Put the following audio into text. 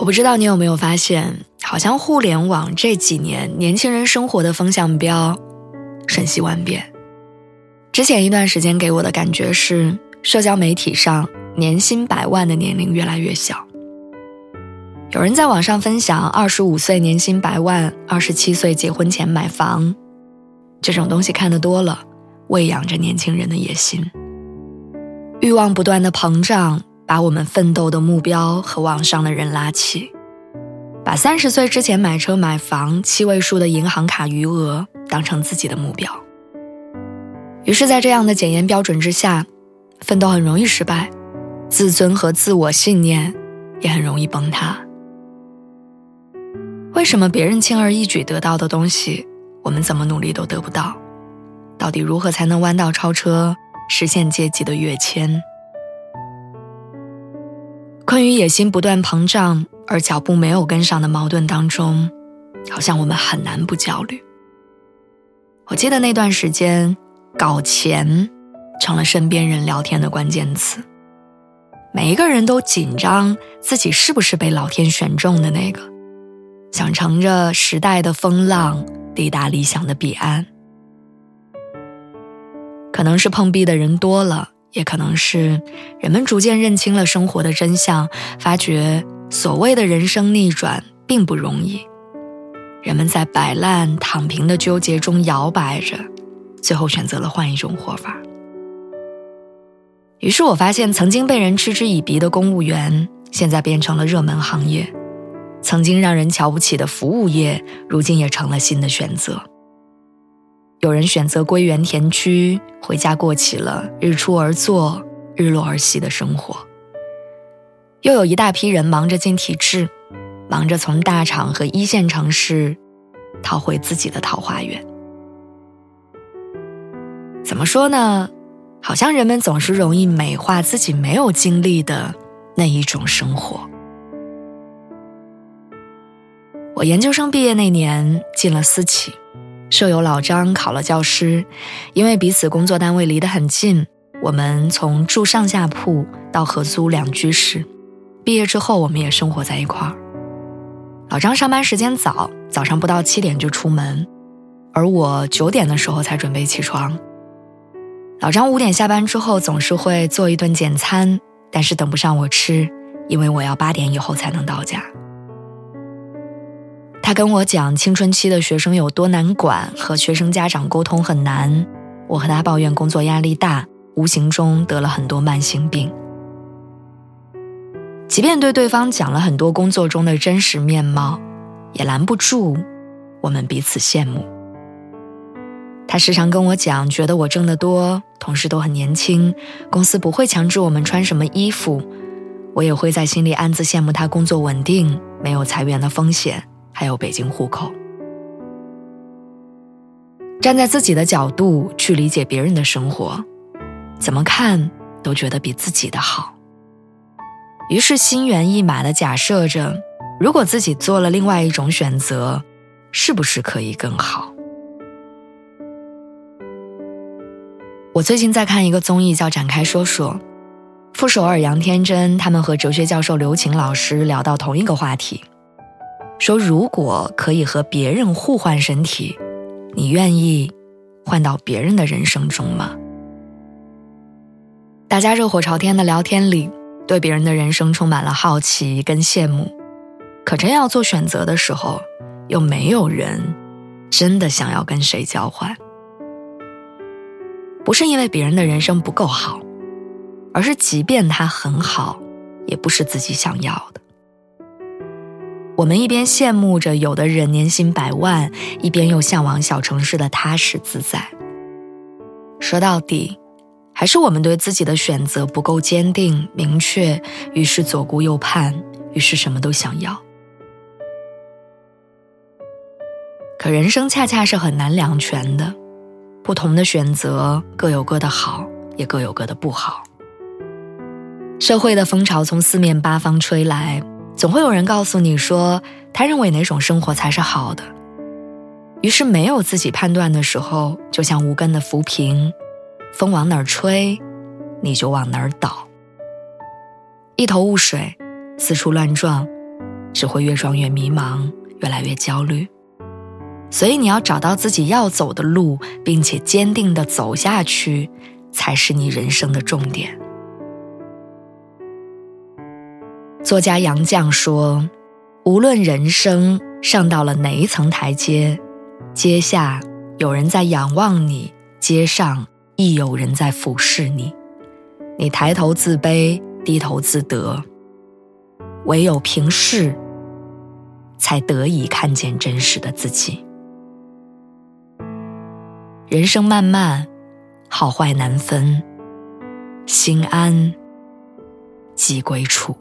我不知道你有没有发现，好像互联网这几年年轻人生活的风向标瞬息万变。之前一段时间给我的感觉是，社交媒体上年薪百万的年龄越来越小。有人在网上分享二十五岁年薪百万，二十七岁结婚前买房，这种东西看得多了，喂养着年轻人的野心，欲望不断的膨胀。把我们奋斗的目标和网上的人拉齐，把三十岁之前买车买房、七位数的银行卡余额当成自己的目标。于是，在这样的检验标准之下，奋斗很容易失败，自尊和自我信念也很容易崩塌。为什么别人轻而易举得到的东西，我们怎么努力都得不到？到底如何才能弯道超车，实现阶级的跃迁？困于野心不断膨胀而脚步没有跟上的矛盾当中，好像我们很难不焦虑。我记得那段时间，搞钱成了身边人聊天的关键词，每一个人都紧张自己是不是被老天选中的那个，想乘着时代的风浪抵达理想的彼岸。可能是碰壁的人多了。也可能是人们逐渐认清了生活的真相，发觉所谓的人生逆转并不容易。人们在摆烂、躺平的纠结中摇摆着，最后选择了换一种活法。于是我发现，曾经被人嗤之以鼻的公务员，现在变成了热门行业；曾经让人瞧不起的服务业，如今也成了新的选择。有人选择归园田居，回家过起了日出而作、日落而息的生活；又有一大批人忙着进体制，忙着从大厂和一线城市逃回自己的桃花源。怎么说呢？好像人们总是容易美化自己没有经历的那一种生活。我研究生毕业那年进了私企。舍友老张考了教师，因为彼此工作单位离得很近，我们从住上下铺到合租两居室。毕业之后，我们也生活在一块儿。老张上班时间早，早上不到七点就出门，而我九点的时候才准备起床。老张五点下班之后总是会做一顿简餐，但是等不上我吃，因为我要八点以后才能到家。他跟我讲青春期的学生有多难管，和学生家长沟通很难。我和他抱怨工作压力大，无形中得了很多慢性病。即便对对方讲了很多工作中的真实面貌，也拦不住我们彼此羡慕。他时常跟我讲，觉得我挣得多，同事都很年轻，公司不会强制我们穿什么衣服。我也会在心里暗自羡慕他工作稳定，没有裁员的风险。还有北京户口，站在自己的角度去理解别人的生活，怎么看都觉得比自己的好。于是心猿意马的假设着，如果自己做了另外一种选择，是不是可以更好？我最近在看一个综艺，叫《展开说说》，傅首尔、杨天真他们和哲学教授刘擎老师聊到同一个话题。说：“如果可以和别人互换身体，你愿意换到别人的人生中吗？”大家热火朝天的聊天里，对别人的人生充满了好奇跟羡慕。可真要做选择的时候，又没有人真的想要跟谁交换。不是因为别人的人生不够好，而是即便他很好，也不是自己想要的。我们一边羡慕着有的人年薪百万，一边又向往小城市的踏实自在。说到底，还是我们对自己的选择不够坚定、明确，于是左顾右盼，于是什么都想要？可人生恰恰是很难两全的，不同的选择各有各的好，也各有各的不好。社会的风潮从四面八方吹来，总会有人告诉你说，他认为哪种生活才是好的。于是没有自己判断的时候，就像无根的浮萍，风往哪儿吹，你就往哪儿倒。一头雾水，四处乱撞，只会越撞越迷茫，越来越焦虑。所以你要找到自己要走的路，并且坚定的走下去，才是你人生的重点。作家杨绛说：“无论人生上到了哪一层台阶，阶下有人在仰望你，阶上亦有人在俯视你。你抬头自卑，低头自得，唯有平视，才得以看见真实的自己。人生漫漫，好坏难分，心安即归处。”